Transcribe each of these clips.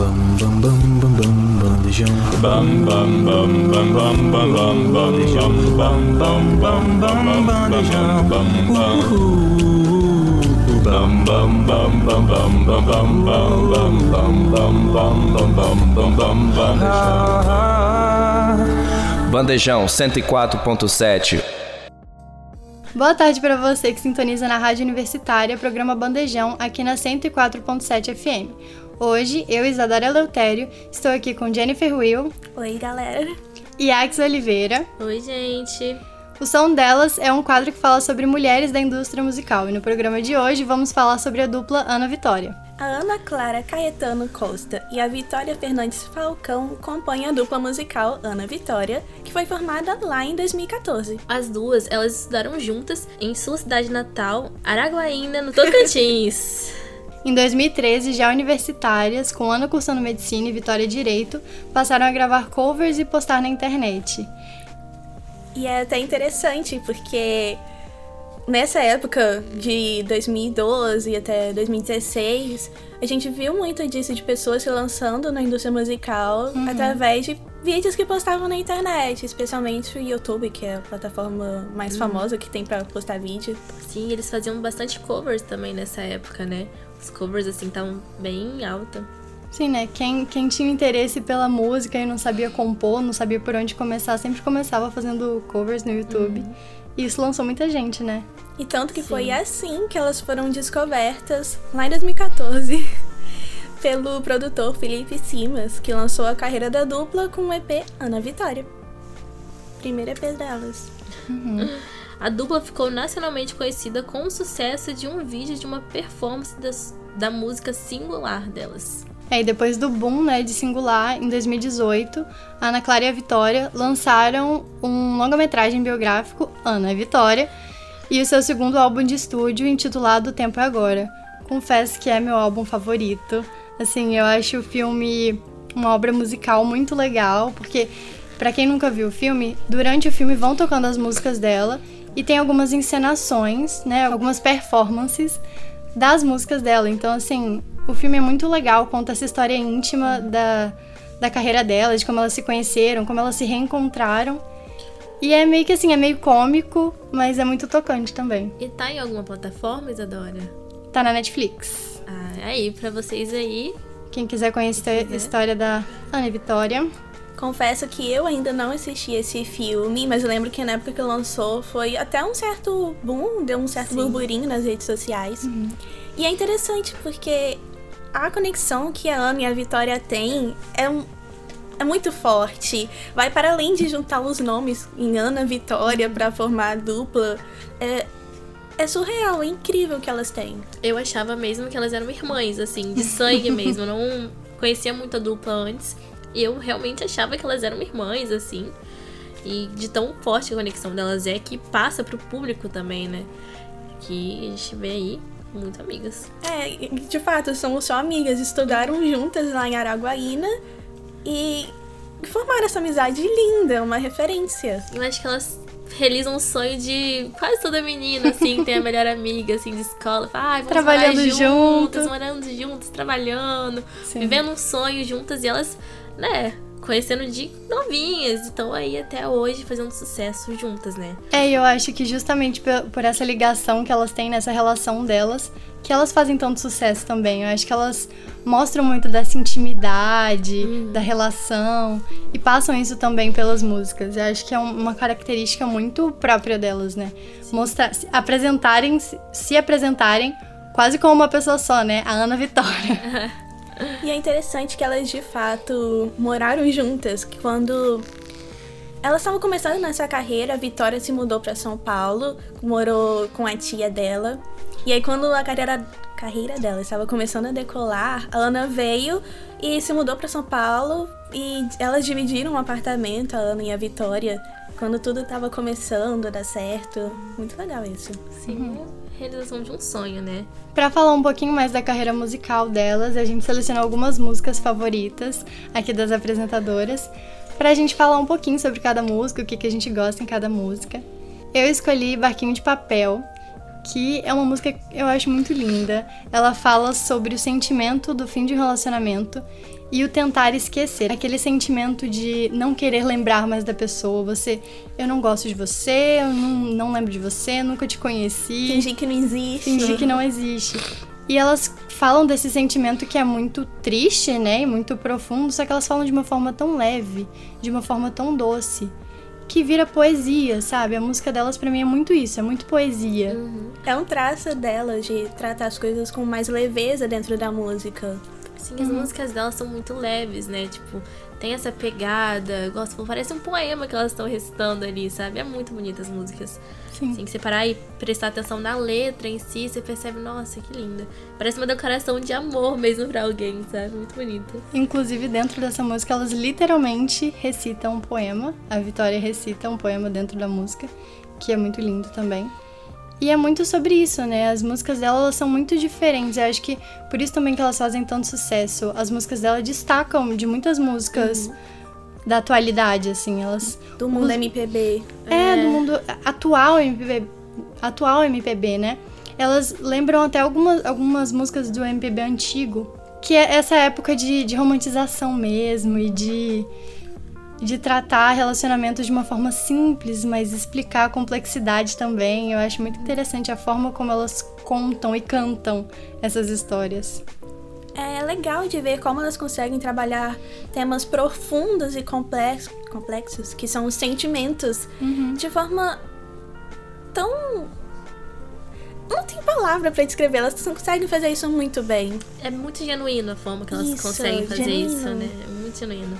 bam bam bam bam bam bandejão. Bam bam bam bam bam bam bam bandejão. Bam bam bam bam bandejão. Bam bam bam bam bam bam bam bam bam bam bam bam bam bam bam bam bandejão. Bandejão 104.7 Boa tarde para você que sintoniza na Rádio Universitária, programa Bandejão, aqui na 104.7 FM. Hoje, eu, Isadora Eleutério, estou aqui com Jennifer Will. Oi, galera. E Ax Oliveira. Oi, gente. O Som Delas é um quadro que fala sobre mulheres da indústria musical e no programa de hoje vamos falar sobre a dupla Ana Vitória. A Ana Clara Caetano Costa e a Vitória Fernandes Falcão compõem a dupla musical Ana Vitória, que foi formada lá em 2014. As duas, elas estudaram juntas em sua cidade natal, Araguaína, no Tocantins. Em 2013, já universitárias, com Ana cursando medicina e Vitória Direito, passaram a gravar covers e postar na internet. E é até interessante porque nessa época de 2012 até 2016, a gente viu muito disso de pessoas se lançando na indústria musical uhum. através de vídeos que postavam na internet, especialmente o YouTube, que é a plataforma mais uhum. famosa que tem para postar vídeo. Sim, eles faziam bastante covers também nessa época, né? Os covers assim estavam bem alta. Sim, né? Quem, quem tinha interesse pela música e não sabia compor, não sabia por onde começar, sempre começava fazendo covers no YouTube. Uhum. E isso lançou muita gente, né? E tanto que Sim. foi assim que elas foram descobertas lá em 2014 pelo produtor Felipe Simas, que lançou a carreira da dupla com o EP Ana Vitória. Primeiro EP delas. Uhum. A dupla ficou nacionalmente conhecida com o sucesso de um vídeo de uma performance das, da música singular delas. É, e depois do boom né, de Singular, em 2018, a Ana Clara e a Vitória lançaram um longa-metragem biográfico, Ana e Vitória, e o seu segundo álbum de estúdio, intitulado Tempo é Agora. Confesso que é meu álbum favorito. Assim, eu acho o filme uma obra musical muito legal, porque para quem nunca viu o filme, durante o filme vão tocando as músicas dela e tem algumas encenações, né, algumas performances das músicas dela. Então, assim, o filme é muito legal, conta essa história íntima da, da carreira dela, de como elas se conheceram, como elas se reencontraram. E é meio que assim, é meio cômico, mas é muito tocante também. E tá em alguma plataforma, Isadora? Tá na Netflix. Ah, aí, pra vocês aí. Quem quiser conhecer a história da Ana Vitória. Confesso que eu ainda não assisti esse filme, mas eu lembro que na época que lançou foi até um certo boom, deu um certo Sim. burburinho nas redes sociais. Uhum. E é interessante porque a conexão que a Ana e a Vitória têm é, um, é muito forte. Vai para além de juntar os nomes em Ana Vitória para formar a dupla. É, é surreal, é incrível o que elas têm. Eu achava mesmo que elas eram irmãs, assim, de sangue mesmo. Não conhecia muito a dupla antes. Eu realmente achava que elas eram irmãs, assim. E de tão forte a conexão delas é que passa pro público também, né? Que a gente vê aí muito amigas. É, de fato, somos só amigas. Estudaram juntas lá em Araguaína e formaram essa amizade linda, uma referência. Eu acho que elas realizam um sonho de quase toda menina, assim, ter a melhor amiga, assim, de escola. Fala, ah, vamos Trabalhando juntas, junto. morando juntas, trabalhando, Sim. vivendo um sonho juntas. E elas, né, conhecendo de novinhas, estão aí até hoje fazendo sucesso juntas, né? É, eu acho que justamente por, essa ligação que elas têm nessa relação delas, que elas fazem tanto sucesso também. Eu acho que elas mostram muito dessa intimidade, hum. da relação, e passam isso também pelas músicas. Eu acho que é uma característica muito própria delas, né? Mostrar, apresentarem, se apresentarem quase como uma pessoa só, né? A Ana Vitória. E é interessante que elas de fato moraram juntas, que quando elas estavam começando nessa carreira, a Vitória se mudou para São Paulo, morou com a tia dela. E aí quando a carreira, carreira dela estava começando a decolar, a Ana veio e se mudou para São Paulo e elas dividiram um apartamento, a Ana e a Vitória, quando tudo estava começando a dar certo. Muito legal isso. Sim. Uhum realização de um sonho, né? Para falar um pouquinho mais da carreira musical delas, a gente selecionou algumas músicas favoritas aqui das apresentadoras, para a gente falar um pouquinho sobre cada música, o que, que a gente gosta em cada música. Eu escolhi Barquinho de Papel, que é uma música que eu acho muito linda. Ela fala sobre o sentimento do fim de um relacionamento e o tentar esquecer. Aquele sentimento de não querer lembrar mais da pessoa. Você, eu não gosto de você, eu não, não lembro de você, nunca te conheci. Fingir que não existe. Fingir que não existe. E elas falam desse sentimento que é muito triste, né? E muito profundo, só que elas falam de uma forma tão leve, de uma forma tão doce que vira poesia, sabe? A música delas para mim é muito isso, é muito poesia. Uhum. É um traço delas de tratar as coisas com mais leveza dentro da música. Sim, as uhum. músicas delas são muito leves, né? Tipo, tem essa pegada, gosto, parece um poema que elas estão recitando ali, sabe? É muito bonita as músicas. Sim. Tem que separar e prestar atenção na letra em si, você percebe, nossa, que linda. Parece uma declaração de amor mesmo pra alguém, sabe? Muito bonita. Inclusive, dentro dessa música, elas literalmente recitam um poema. A Vitória recita um poema dentro da música, que é muito lindo também. E é muito sobre isso, né? As músicas dela elas são muito diferentes. Eu acho que por isso também que elas fazem tanto sucesso. As músicas dela destacam de muitas músicas uhum. Da atualidade, assim. Elas. Do mundo os... MPB. É, é, do mundo atual MPB. Atual MPB, né? Elas lembram até algumas, algumas músicas do MPB antigo. Que é essa época de, de romantização mesmo e de de tratar relacionamentos de uma forma simples, mas explicar a complexidade também. Eu acho muito interessante a forma como elas contam e cantam essas histórias. É legal de ver como elas conseguem trabalhar temas profundos e complexos, complexos que são os sentimentos, uhum. de forma tão não tem palavra para descrever, elas conseguem fazer isso muito bem. É muito genuíno a forma que elas isso, conseguem fazer genuíno. isso, né? É muito genuíno.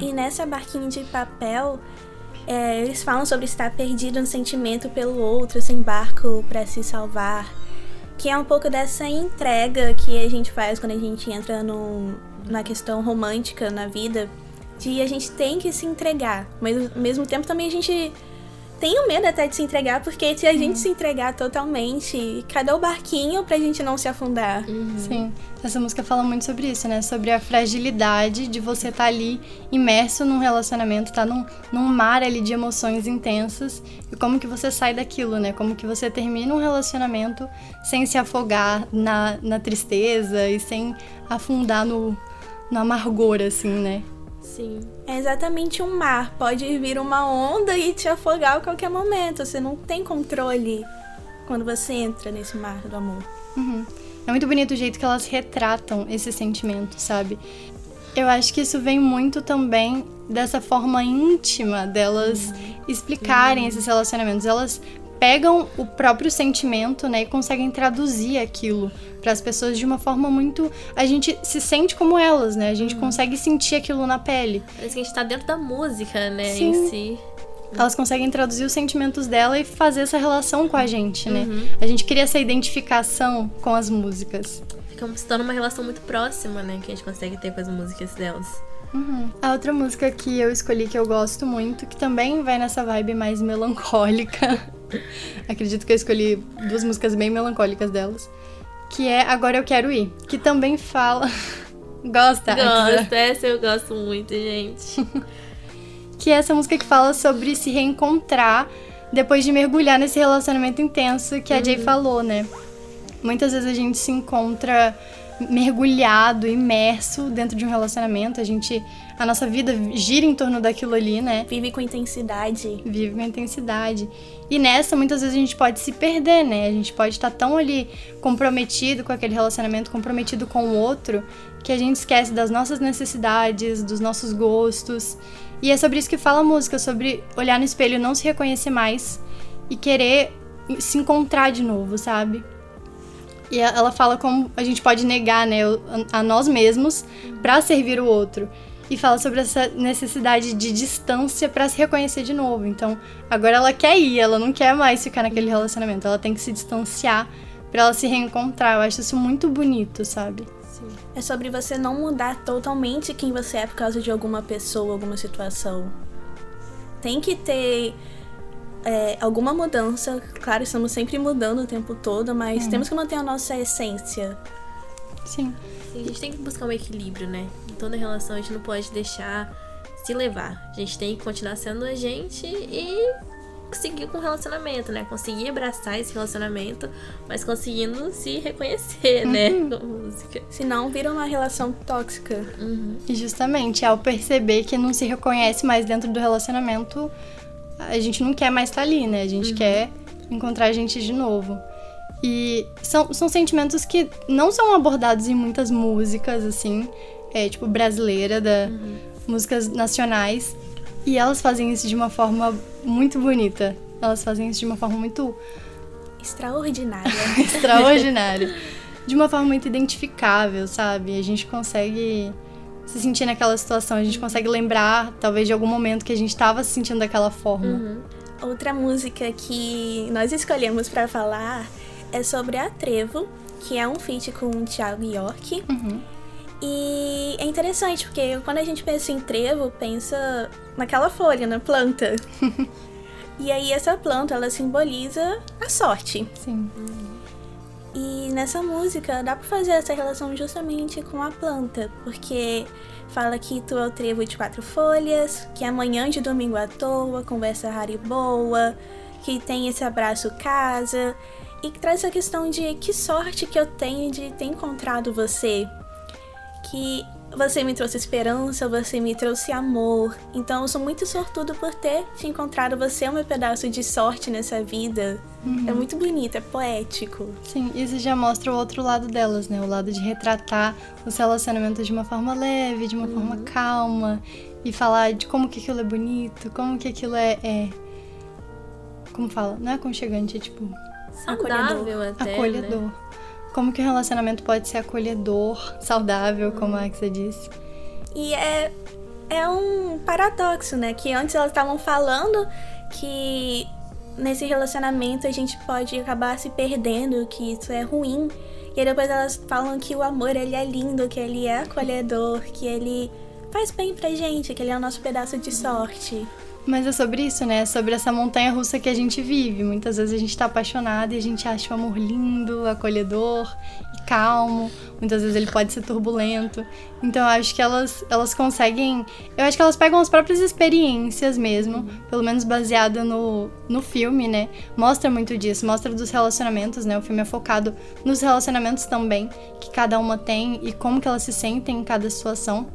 E nessa barquinha de papel, é, eles falam sobre estar perdido no sentimento pelo outro, sem barco para se salvar. Que é um pouco dessa entrega que a gente faz quando a gente entra no, na questão romântica na vida. De a gente tem que se entregar. Mas ao mesmo tempo também a gente tenho medo até de se entregar, porque se a gente se entregar totalmente, cadê o barquinho pra gente não se afundar? Uhum. Sim. Essa música fala muito sobre isso, né? Sobre a fragilidade de você estar tá ali imerso num relacionamento, tá num, num mar ali de emoções intensas e como que você sai daquilo, né? Como que você termina um relacionamento sem se afogar na, na tristeza e sem afundar no, no amargor, assim, né? Sim. É exatamente um mar. Pode vir uma onda e te afogar a qualquer momento. Você não tem controle quando você entra nesse mar do amor. Uhum. É muito bonito o jeito que elas retratam esse sentimento, sabe? Eu acho que isso vem muito também dessa forma íntima delas uhum. explicarem uhum. esses relacionamentos. Elas pegam o próprio sentimento, né, e conseguem traduzir aquilo para as pessoas de uma forma muito. A gente se sente como elas, né? A gente uhum. consegue sentir aquilo na pele. Parece que a gente tá dentro da música, né, Sim. em si. Elas conseguem traduzir os sentimentos dela e fazer essa relação com a gente, né? Uhum. A gente cria essa identificação com as músicas. Fica se torna uma relação muito próxima, né? Que a gente consegue ter com as músicas delas. Uhum. A outra música que eu escolhi que eu gosto muito, que também vai nessa vibe mais melancólica. Acredito que eu escolhi duas músicas bem melancólicas delas. Que é Agora Eu Quero Ir. Que também fala. Gosta? Gosto, essa eu gosto muito, gente. que é essa música que fala sobre se reencontrar depois de mergulhar nesse relacionamento intenso que a uhum. Jay falou, né? Muitas vezes a gente se encontra mergulhado, imerso dentro de um relacionamento. A gente. A nossa vida gira em torno daquilo ali, né? Vive com intensidade. Vive com intensidade. E nessa, muitas vezes a gente pode se perder, né? A gente pode estar tão ali comprometido com aquele relacionamento, comprometido com o outro, que a gente esquece das nossas necessidades, dos nossos gostos. E é sobre isso que fala a música, sobre olhar no espelho, não se reconhecer mais e querer se encontrar de novo, sabe? E ela fala como a gente pode negar, né, a nós mesmos para servir o outro. E fala sobre essa necessidade de distância para se reconhecer de novo. Então, agora ela quer ir, ela não quer mais ficar naquele relacionamento, ela tem que se distanciar para ela se reencontrar. Eu acho isso muito bonito, sabe? É sobre você não mudar totalmente quem você é por causa de alguma pessoa, alguma situação. Tem que ter é, alguma mudança. Claro, estamos sempre mudando o tempo todo, mas hum. temos que manter a nossa essência. Sim. Sim. A gente tem que buscar um equilíbrio, né? Em toda relação a gente não pode deixar se levar. A gente tem que continuar sendo a gente e seguir com o relacionamento, né? Conseguir abraçar esse relacionamento, mas conseguindo se reconhecer, né? Com a música. Senão vira uma relação tóxica. E justamente, ao perceber que não se reconhece mais dentro do relacionamento, a gente não quer mais estar ali, né? A gente quer encontrar a gente de novo. E são, são sentimentos que não são abordados em muitas músicas, assim, é, tipo, brasileira, da, músicas nacionais. E elas fazem isso de uma forma muito bonita. Elas fazem isso de uma forma muito Extraordinária. extraordinária. De uma forma muito identificável, sabe? A gente consegue se sentir naquela situação, a gente consegue lembrar, talvez, de algum momento que a gente tava se sentindo daquela forma. Outra música que nós escolhemos pra falar é sobre a Trevo, que é um feat com o Thiago York. E é interessante, porque quando a gente pensa em trevo, pensa naquela folha, na planta. e aí essa planta, ela simboliza a sorte. Sim. E nessa música dá pra fazer essa relação justamente com a planta, porque fala que tu é o trevo de quatro folhas, que amanhã de domingo à toa, conversa rara e boa, que tem esse abraço casa, e que traz essa questão de que sorte que eu tenho de ter encontrado você, que você me trouxe esperança, você me trouxe amor. Então eu sou muito sortudo por ter te encontrado. Você é um pedaço de sorte nessa vida. É muito bonito, é poético. Sim, isso já mostra o outro lado delas, né? O lado de retratar os relacionamentos de uma forma leve, de uma forma calma. E falar de como que aquilo é bonito, como que aquilo é. é- Como fala? Não é aconchegante, é tipo. Saudável até, acolhedor. né? Como que o relacionamento pode ser acolhedor, saudável, como a Axa disse. E é, é um paradoxo, né? Que antes elas estavam falando que nesse relacionamento a gente pode acabar se perdendo, que isso é ruim. E aí depois elas falam que o amor ele é lindo, que ele é acolhedor, que ele faz bem pra gente, que ele é o nosso pedaço de sorte. Mas é sobre isso, né? É sobre essa montanha russa que a gente vive. Muitas vezes a gente tá apaixonado e a gente acha o amor lindo, acolhedor e calmo. Muitas vezes ele pode ser turbulento. Então eu acho que elas, elas conseguem. Eu acho que elas pegam as próprias experiências mesmo, pelo menos baseada no, no filme, né? Mostra muito disso, mostra dos relacionamentos, né? O filme é focado nos relacionamentos também, que cada uma tem e como que elas se sentem em cada situação.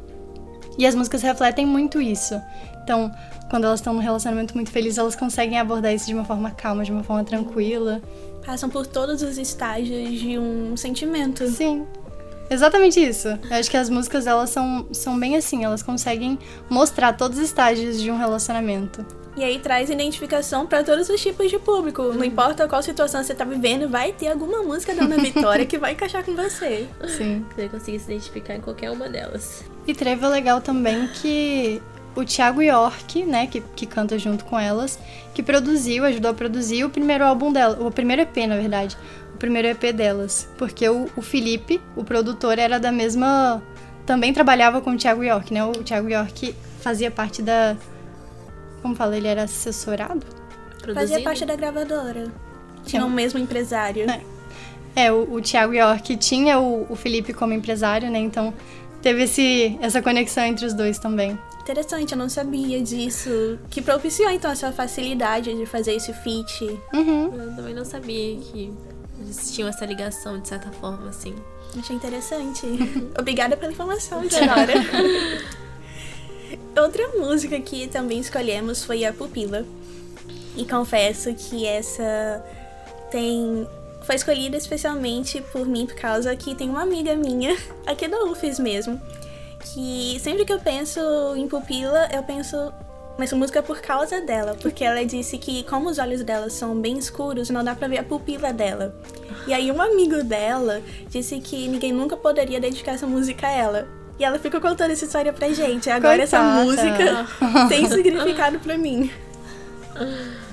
E as músicas refletem muito isso. Então, quando elas estão num relacionamento muito feliz, elas conseguem abordar isso de uma forma calma, de uma forma tranquila. Passam por todos os estágios de um sentimento. Sim. Exatamente isso. Eu acho que as músicas, elas são, são bem assim, elas conseguem mostrar todos os estágios de um relacionamento. E aí traz identificação pra todos os tipos de público. Não importa qual situação você tá vivendo, vai ter alguma música da Ana Vitória que vai encaixar com você. Sim. Você conseguir se identificar em qualquer uma delas. E Trevo é legal também que o Thiago York, né, que, que canta junto com elas, que produziu, ajudou a produzir o primeiro álbum dela, o primeiro EP, na verdade, o primeiro EP delas. Porque o, o Felipe, o produtor, era da mesma. Também trabalhava com o Thiago York, né? O Thiago York fazia parte da. Como fala? Ele era assessorado? Fazia Produzido. parte da gravadora. Tinha o mesmo empresário. É. É, o, o Thiago York tinha o, o Felipe como empresário, né? Então teve esse, essa conexão entre os dois também. Interessante, eu não sabia disso. Que propiciou então essa facilidade de fazer esse feat. Uhum. Eu também não sabia que eles tinham essa ligação, de certa forma, assim. Achei interessante. Obrigada pela informação, Isadora. Outra música que também escolhemos foi a Pupila. E confesso que essa tem foi escolhida especialmente por mim por causa que tem uma amiga minha, aqui da UFES mesmo, que sempre que eu penso em Pupila, eu penso nessa música por causa dela, porque ela disse que como os olhos dela são bem escuros, não dá pra ver a pupila dela. E aí um amigo dela disse que ninguém nunca poderia dedicar essa música a ela. E ela ficou contando essa história pra gente. Agora essa Coitada. música tem significado pra mim.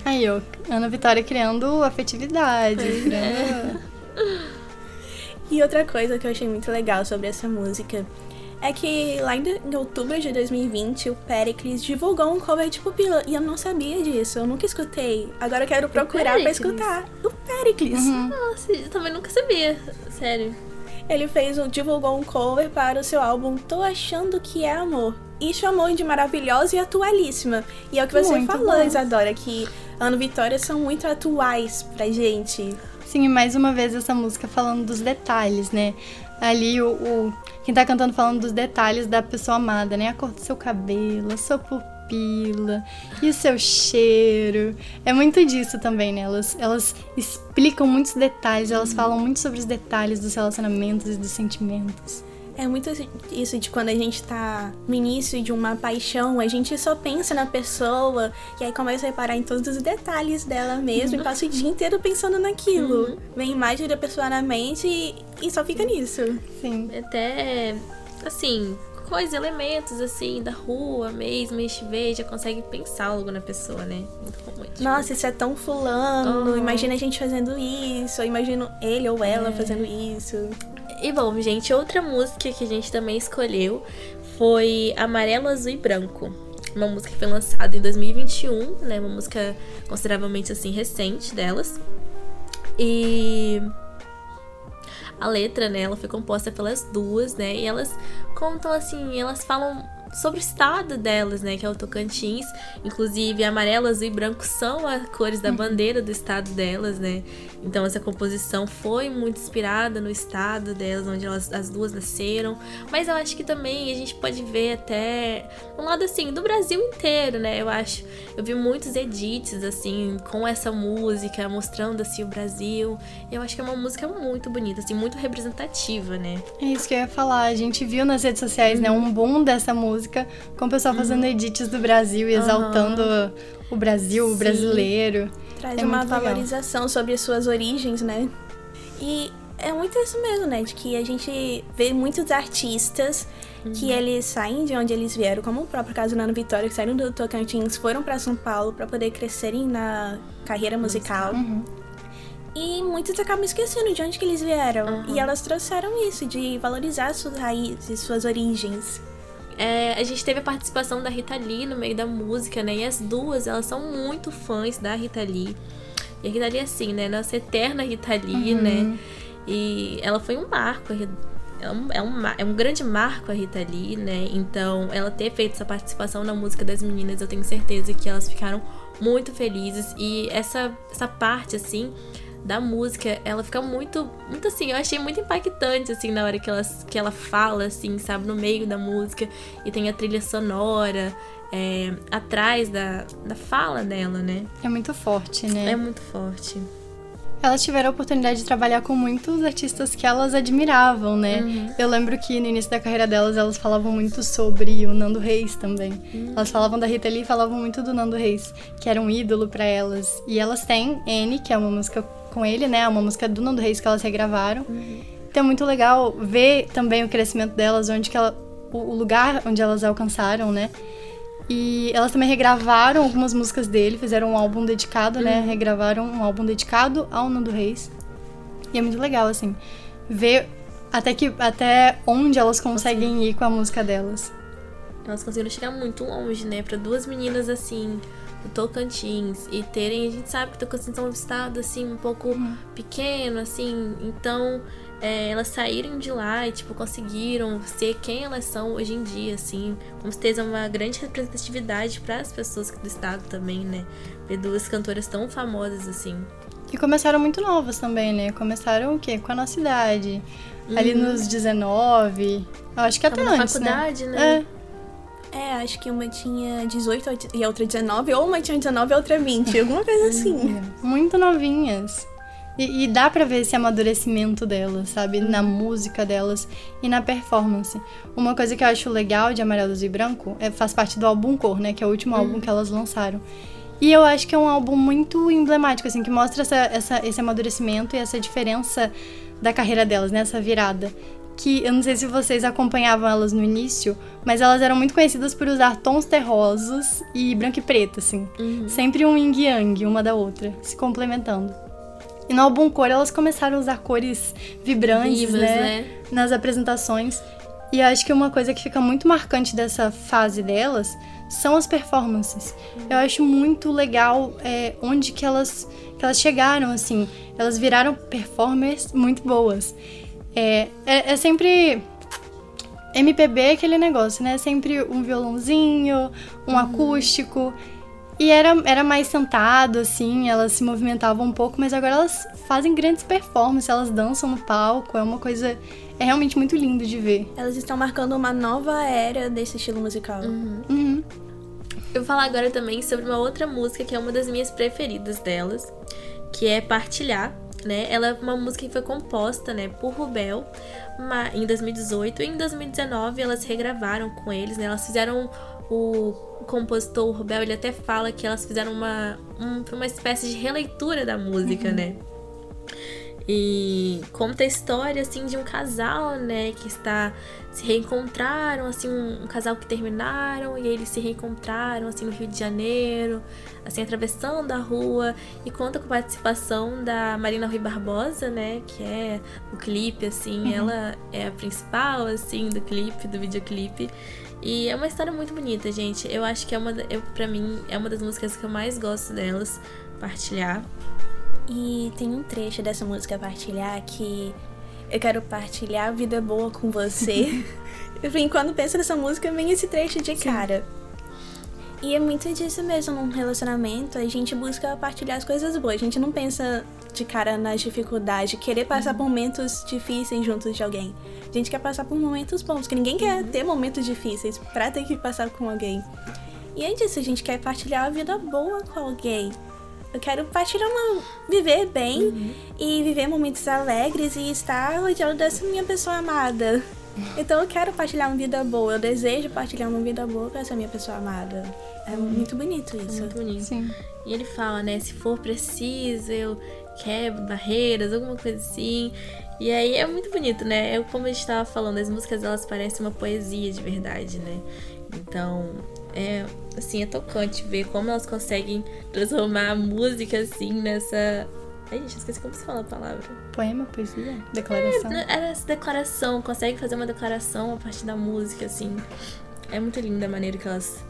Aí, ó, Ana Vitória criando afetividade. criando- E outra coisa que eu achei muito legal sobre essa música é que lá em outubro de 2020 o Pericles divulgou um cover de Pupila e eu não sabia disso, eu nunca escutei. Agora eu quero procurar pra Péricles? escutar. O Pericles. Nossa, eu também nunca sabia. Sério. Ele fez um, divulgou um cover para o seu álbum Tô Achando Que É Amor. E chamou de maravilhosa e atualíssima. E é o que você Muito falou, bom. Isadora, que Ana Vitória são muito atuais pra gente. Sim, e mais uma vez essa música falando dos detalhes, né? Ali o, o quem tá cantando falando dos detalhes da pessoa amada, né? A cor do seu cabelo, a sua pupila e o seu cheiro. É muito disso também, né? Elas, elas explicam muitos detalhes, elas falam muito sobre os detalhes dos relacionamentos e dos sentimentos. É muito isso de quando a gente tá no início de uma paixão, a gente só pensa na pessoa e aí começa a reparar em todos os detalhes dela mesmo e passa o dia inteiro pensando naquilo. Uhum. Vem imagem da pessoa na mente e, e só fica nisso. Sim. Até, assim, coisas, elementos, assim, da rua mesmo, a gente vê já consegue pensar logo na pessoa, né? Muito romântico. Nossa, isso é tão fulano, Uhum. imagina a gente fazendo isso, imagino ele ou ela fazendo isso. E bom, gente, outra música que a gente também escolheu foi Amarelo, Azul e Branco. Uma música que foi lançada em 2021, né? Uma música consideravelmente assim recente delas. E a letra, né, ela foi composta pelas duas, né? E elas contam assim, elas falam sobre o estado delas, né, que é o Tocantins. Inclusive, amarelo, azul e branco são as cores da bandeira do estado delas, né? Então essa composição foi muito inspirada no estado delas, onde elas as duas nasceram. Mas eu acho que também a gente pode ver até um lado assim do Brasil inteiro, né? Eu acho. Eu vi muitos edits assim com essa música mostrando assim o Brasil. Eu acho que é uma música muito bonita, assim, muito representativa, né? É isso que eu ia falar. A gente viu nas redes sociais, né, um boom dessa música, com o pessoal fazendo edits do Brasil e exaltando o Brasil, o Sim. brasileiro. Traz É uma muito legal. valorização sobre as suas origens, né? E é muito isso mesmo, né? De que a gente vê muitos artistas que eles saem de onde eles vieram, como o próprio caso da Ana Vitória, que saíram do Tocantins, foram pra São Paulo pra poder crescerem na carreira musical. E muitos acabam esquecendo de onde que eles vieram. E elas trouxeram isso, de valorizar suas raízes, suas origens. É, a gente teve a participação da Rita Lee no meio da música, né? E as duas, elas são muito fãs da Rita Lee. E a Rita Lee, assim, né? Nossa eterna Rita Lee, né? E ela foi um marco. É um, é, um, é um grande marco a Rita Lee, né? Então, ela ter feito essa participação na música das meninas, eu tenho certeza que elas ficaram muito felizes. E essa, essa parte, assim, da música, ela fica muito, muito assim, eu achei muito impactante, assim, na hora que ela, que ela fala, assim, sabe, no meio da música, e tem a trilha sonora é, atrás da, da fala dela, né? É muito forte, né? É muito forte. Elas tiveram a oportunidade de trabalhar com muitos artistas que elas admiravam, né? Eu lembro que no início da carreira delas, elas falavam muito sobre o Nando Reis também. Elas falavam da Rita Lee e falavam muito do Nando Reis, que era um ídolo pra elas. E elas têm N, que é uma música com ele, né? Uma música do Nando Reis que elas regravaram. Então é muito legal ver também o crescimento delas, onde que ela, o lugar onde elas alcançaram, né? E elas também regravaram algumas músicas dele, fizeram um álbum dedicado, né? Regravaram um álbum dedicado ao Nando Reis. E é muito legal, assim, ver até, que, até onde elas conseguem ir com a música delas. Elas conseguiram chegar muito longe, né? Pra duas meninas assim, Tocantins, e terem. A gente sabe que Tocantins é um estado assim, um pouco pequeno, assim, então. é, elas saíram de lá e, tipo, conseguiram ser quem elas são hoje em dia, assim. Com certeza é uma grande representatividade para as pessoas do estado também, né? Ver duas cantoras tão famosas, assim. E começaram muito novas também, né? Começaram o quê? Com a nossa idade. Ali nos 19. Eu acho que até Tava na antes, faculdade, né? né? É. É, acho que uma tinha 18 e a outra 19, ou uma tinha 19 e a outra 20, alguma coisa assim. muito novinhas. E, e dá pra ver esse amadurecimento delas, sabe? Na música delas e na performance. Uma coisa que eu acho legal de Amarelos e Branco é, faz parte do álbum Cor, né? Que é o último álbum que elas lançaram. E eu acho que é um álbum muito emblemático, assim, que mostra essa, essa- esse amadurecimento e essa diferença da carreira delas, né? Essa virada. Que eu não sei se vocês acompanhavam elas no início, mas elas eram muito conhecidas por usar tons terrosos e branco e preto, assim. Sempre um yin yang, uma da outra, se complementando. E no álbum Cor elas começaram a usar cores vibrantes, Vivas, né? né? Nas apresentações. E eu acho que uma coisa que fica muito marcante dessa fase delas são as performances. Eu acho muito legal é, onde que elas, que elas chegaram, assim. Elas viraram performers muito boas. É, é, é sempre... MPB é aquele negócio, né? Sempre um violãozinho, um acústico. E era, era mais sentado, assim, elas se movimentavam um pouco, mas agora elas fazem grandes performances, elas dançam no palco, é uma coisa. É realmente muito lindo de ver. Elas estão marcando uma nova era desse estilo musical. Uhum. Eu vou falar agora também sobre uma outra música que é uma das minhas preferidas delas, que é Partilhar, né? Ela é uma música que foi composta, né, por Rubel em 2018 e em 2019 elas regravaram com eles, né? Elas fizeram o compositor Rubel, ele até fala que elas fizeram uma um- uma espécie de releitura da música, né? E conta a história assim de um casal, né, que está se reencontraram, assim, um, um casal que terminaram e eles se reencontraram assim no Rio de Janeiro, assim atravessando a rua e conta com a participação da Marina Rui Barbosa, né, que é o clipe assim, ela é a principal assim do clipe, do videoclipe. E é uma história muito bonita, gente. Eu acho que é uma, eu para mim é uma das músicas que eu mais gosto delas, partilhar. E tem um trecho dessa música Partilhar que eu quero partilhar a vida boa com você. Enfim, quando penso nessa música, vem esse trecho de cara. E é muito disso mesmo, num relacionamento, a gente busca partilhar as coisas boas. A gente não pensa de cara nas dificuldades, querer passar por momentos difíceis juntos de alguém. A gente quer passar por momentos bons, porque ninguém quer ter momentos difíceis pra ter que passar com alguém. E é disso, a gente quer partilhar a vida boa com alguém. Eu quero partilhar uma. viver bem e viver momentos alegres e estar rodeado dessa minha pessoa amada. Então eu quero partilhar uma vida boa, eu desejo partilhar uma vida boa com essa minha pessoa amada. É muito bonito isso. Muito bonito. Sim. E ele fala, né, se for preciso, eu quebro barreiras, alguma coisa assim. E aí é muito bonito, né? Eu, como a gente tava falando, as músicas elas parecem uma poesia de verdade, né? Então, é assim, é tocante ver como elas conseguem transformar a música assim nessa. Ai, gente, eu esqueci como se fala a palavra. Poema, poesia, declaração. Era essa declaração, consegue fazer uma declaração a partir da música, assim. É muito linda a maneira que elas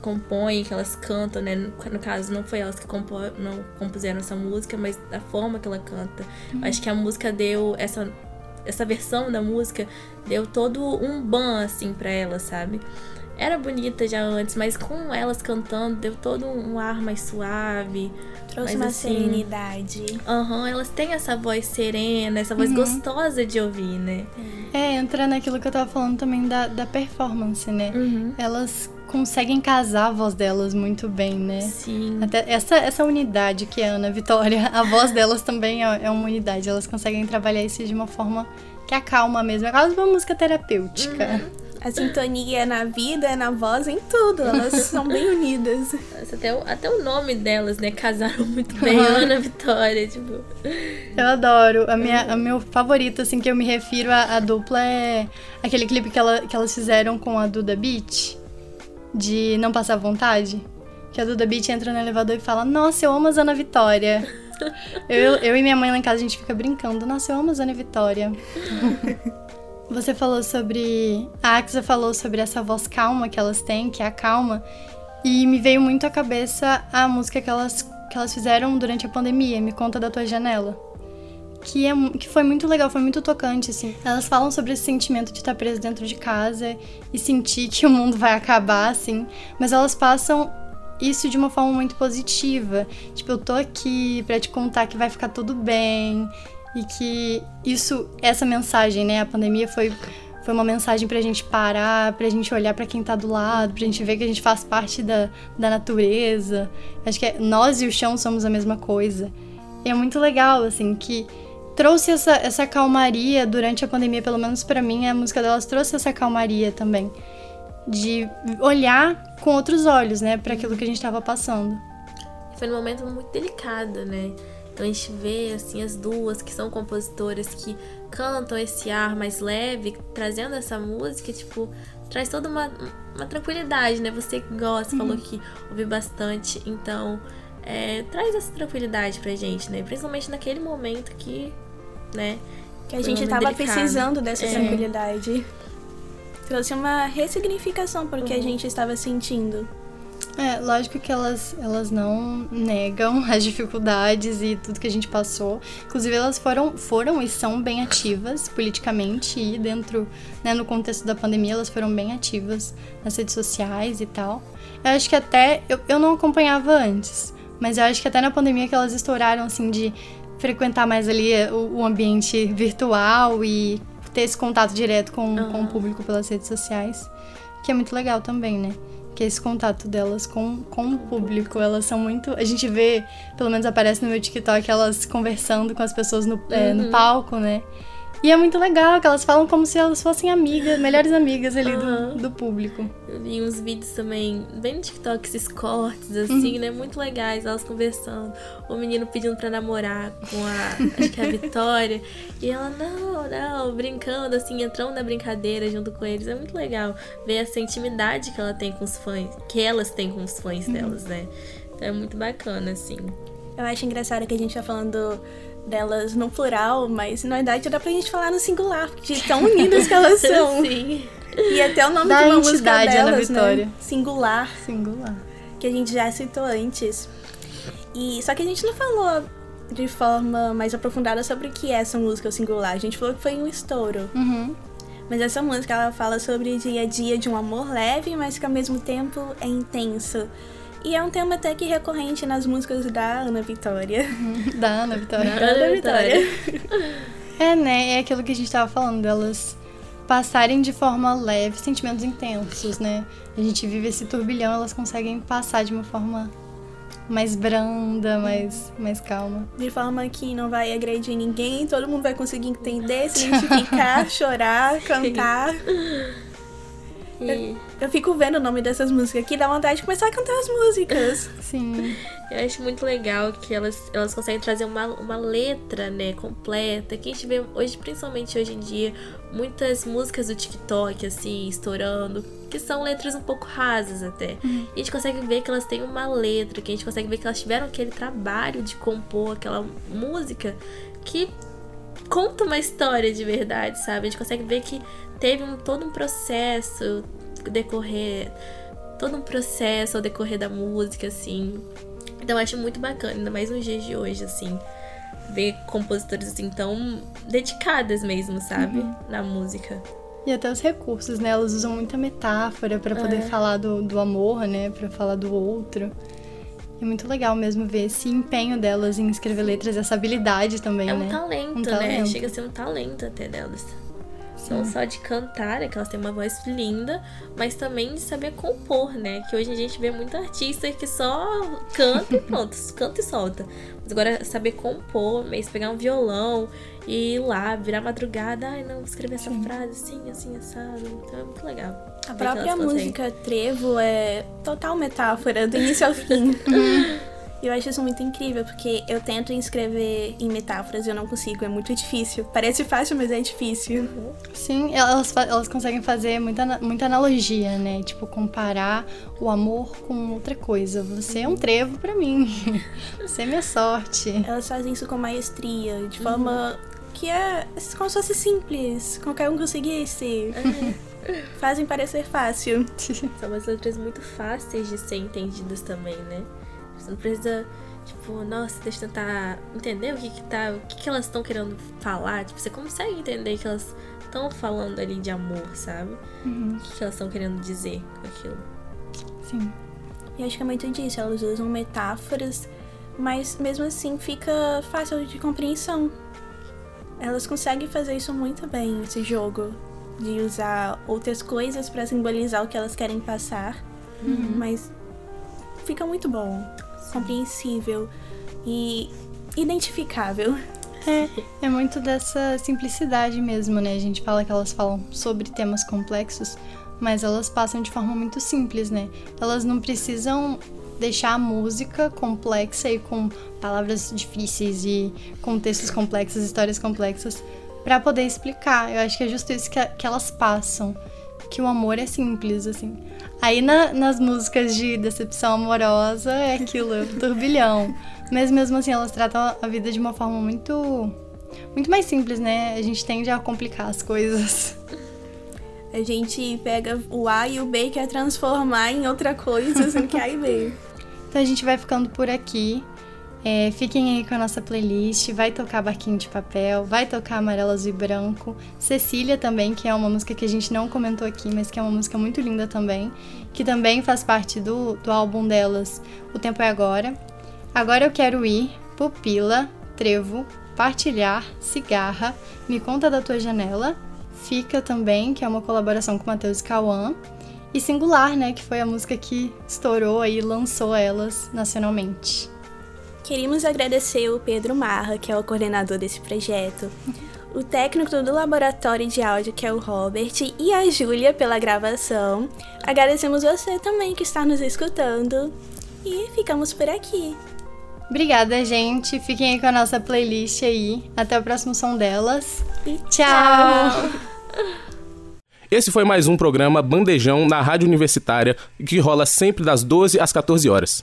compõem, que elas cantam, né? No, caso, não foi elas que compo, não compuseram essa música, mas a forma que ela canta. Eu Acho que a música deu essa essa versão da música deu todo um ban assim pra ela, sabe? Era bonita já antes, mas com elas cantando deu todo um ar mais suave. Trouxe Mas uma assim, serenidade. Aham, elas têm essa voz serena, essa voz gostosa de ouvir, né? É, entra naquilo que eu tava falando também da, da performance, né? Uhum. Elas conseguem casar a voz delas muito bem, né? Sim. Até essa, essa unidade que é a Ana Vitória, a voz delas também é, é uma unidade. Elas conseguem trabalhar isso de uma forma que acalma mesmo. É quase uma música terapêutica. A sintonia é na vida, é na voz, em tudo. Elas são bem unidas. Nossa, Até o, até o nome delas, né? Casaram muito bem. Uhum. Ana Vitória, tipo. Eu adoro. A minha, o meu favorito, assim, que eu me refiro à, à dupla é aquele clipe que, ela, que elas fizeram com a Duda Beat, de Não Passar Vontade. Que a Duda Beat entra no elevador e fala: Nossa, eu amo a Ana Vitória. eu, eu e minha mãe lá em casa, a gente fica brincando: Nossa, eu amo a Ana Vitória. Você falou sobre. A Axa falou sobre essa voz calma que elas têm, que é a calma. E me veio muito à cabeça a música que elas, que elas fizeram durante a pandemia, Me Conta da Tua Janela. Que, é, que foi muito legal, foi muito tocante, assim. Elas falam sobre esse sentimento de estar preso dentro de casa e sentir que o mundo vai acabar, assim. Mas elas passam isso de uma forma muito positiva. Tipo, eu tô aqui pra te contar que vai ficar tudo bem. E que isso, essa mensagem, né? A pandemia foi, foi uma mensagem pra gente parar, pra gente olhar pra quem tá do lado, pra gente ver que a gente faz parte da, da natureza. Acho que é- nós e o chão somos a mesma coisa. E é muito legal, assim, que trouxe essa, essa calmaria durante a pandemia, pelo menos pra mim, a música delas trouxe essa calmaria também. De olhar com outros olhos, né, para aquilo que a gente tava passando. Foi num momento muito delicado, né? Então a gente vê, assim, as duas que são compositoras que cantam esse ar mais leve, trazendo essa música, tipo, traz toda uma, uma tranquilidade, né? Você que gosta, falou que ouve bastante, então é, traz essa tranquilidade pra gente, né? Principalmente naquele momento que, né? Que a Foi gente momento tava delicado. precisando dessa É. tranquilidade. Trouxe uma ressignificação para o que a gente estava sentindo. É, lógico que elas, elas não negam as dificuldades e tudo que a gente passou. Inclusive, elas foram, foram e são bem ativas politicamente e dentro, né, no contexto da pandemia, elas foram bem ativas nas redes sociais e tal. Eu acho que até, eu, eu não acompanhava antes, mas eu acho que até na pandemia que elas estouraram, assim, de frequentar mais ali o, o ambiente virtual e ter esse contato direto com, uhum. com o público pelas redes sociais, que é muito legal também, né? Que é esse contato delas com, com o público. Elas são muito. A gente vê, pelo menos aparece no meu TikTok, elas conversando com as pessoas no, uhum. é, no palco, né? E é muito legal que elas falam como se elas fossem amigas, melhores amigas ali uhum. do, do público. Eu vi uns vídeos também, bem no TikTok, esses cortes, assim, uhum. né? Muito legais, elas conversando. O menino pedindo pra namorar com a, acho que é a Vitória. E ela, não, não, brincando, assim, entrando na brincadeira junto com eles. É muito legal ver essa intimidade que ela tem com os fãs, que elas têm com os fãs uhum. delas, né? Então é muito bacana, assim. Eu acho engraçado que a gente tá falando delas no plural, mas na verdade dá pra gente falar no singular, de tão unidas que elas são. Sim. E até o nome da de uma música delas, Ana né? Vitória. Né? Singular. Singular. Que a gente já citou antes. E só que a gente não falou de forma mais aprofundada sobre o que é essa música singular. A gente falou que foi um estouro. Uhum. Mas essa música ela fala sobre o dia a dia de um amor leve, mas que ao mesmo tempo é intenso. E é um tema até que recorrente nas músicas da Ana Vitória. Da Ana Vitória. Da Ana Vitória. é, né? É aquilo que a gente tava falando, delas passarem de forma leve sentimentos intensos, né? A gente vive esse turbilhão, elas conseguem passar de uma forma mais branda, mais, mais calma. De forma que não vai agredir ninguém, todo mundo vai conseguir entender, se identificar, chorar, cantar. Eu, eu, fico vendo o nome dessas músicas aqui, dá vontade de começar a cantar as músicas. Sim. Eu acho muito legal que elas, elas conseguem trazer uma, uma letra, né, completa. Que a gente vê hoje, principalmente hoje em dia, muitas músicas do TikTok, assim, estourando, que são letras um pouco rasas até. Uhum. E a gente consegue ver que elas têm uma letra, que a gente consegue ver que elas tiveram aquele trabalho de compor aquela música que conta uma história de verdade, sabe? A gente consegue ver que teve um, todo um processo decorrer todo um processo ao decorrer da música assim então eu acho muito bacana ainda mais nos dias de hoje assim ver compositores assim tão dedicadas mesmo sabe uhum. na música e até os recursos né elas usam muita metáfora para poder é. falar do, do amor né para falar do outro é muito legal mesmo ver esse empenho delas em escrever letras, essa habilidade também, é um né? Talento, um talento, né? Chega a ser um talento até delas. Não só de cantar, né? Que elas têm uma voz linda, mas também de saber compor, né? Que hoje a gente vê muito artista que só canta e pronto, canta e solta. Mas agora saber compor, mesmo pegar um violão e ir lá, virar madrugada, ai não, escrever essa Sim. frase assim, assim, assado. Então é muito legal. A própria música Trevo é total metáfora, do início ao fim. E eu acho isso muito incrível, porque eu tento escrever em metáforas e eu não consigo, é muito difícil. Parece fácil, mas é difícil. Sim, elas, elas conseguem fazer muita, muita analogia, né? Tipo, comparar o amor com outra coisa. Você é um trevo para mim. Você é minha sorte. Elas fazem isso com maestria, de forma que é como se fosse simples, qualquer um conseguisse. Fazem parecer fácil. São umas letras muito fáceis de ser entendidas também, né? Você não precisa, tipo, nossa, deixa eu tentar entender o que que tá, o que que elas estão querendo falar. Tipo, você consegue entender que elas estão falando ali de amor, sabe? Uhum. O que, que elas estão querendo dizer com aquilo. Sim. E acho que é muito disso, elas usam metáforas, mas mesmo assim fica fácil de compreensão. Elas conseguem fazer isso muito bem, esse jogo. De usar outras coisas para simbolizar o que elas querem passar. Uhum. Mas fica muito bom compreensível e identificável. É, é muito dessa simplicidade mesmo, né? A gente fala que elas falam sobre temas complexos, mas elas passam de forma muito simples, né? Elas não precisam deixar a música complexa e com palavras difíceis e contextos complexos, histórias complexas, para poder explicar. Eu acho que é justo isso que, que elas passam. Que o amor é simples, assim. Aí na, nas músicas de decepção amorosa é aquilo, é turbilhão. Mas mesmo assim, elas tratam a vida de uma forma muito. muito mais simples, né? A gente tende a complicar as coisas. A gente pega o A e o B e quer transformar em outra coisa, sendo que é A e B. Então a gente vai ficando por aqui. É, fiquem aí com a nossa playlist. Vai tocar Barquinho de Papel, vai tocar Amarelo, Azul e Branco. Cecília também, que é uma música que a gente não comentou aqui, mas que é uma música muito linda também. Que também faz parte do, do álbum delas, O Tempo é Agora. Agora eu quero ir, Pupila, Trevo, Partilhar, Cigarra, Me Conta da Tua Janela. Fica também, que é uma colaboração com Matheus Cauã. E Singular, né, que foi a música que estourou aí, lançou elas nacionalmente. Queríamos agradecer o Pedro Marra, que é o coordenador desse projeto, o técnico do laboratório de áudio, que é o Robert, e a Júlia pela gravação. Agradecemos você também que está nos escutando. E ficamos por aqui. Obrigada, gente. Fiquem aí com a nossa playlist aí. Até o próximo som delas. E Tchau. Esse foi mais um programa Bandejão na Rádio Universitária, que rola sempre das 12 às 14 horas.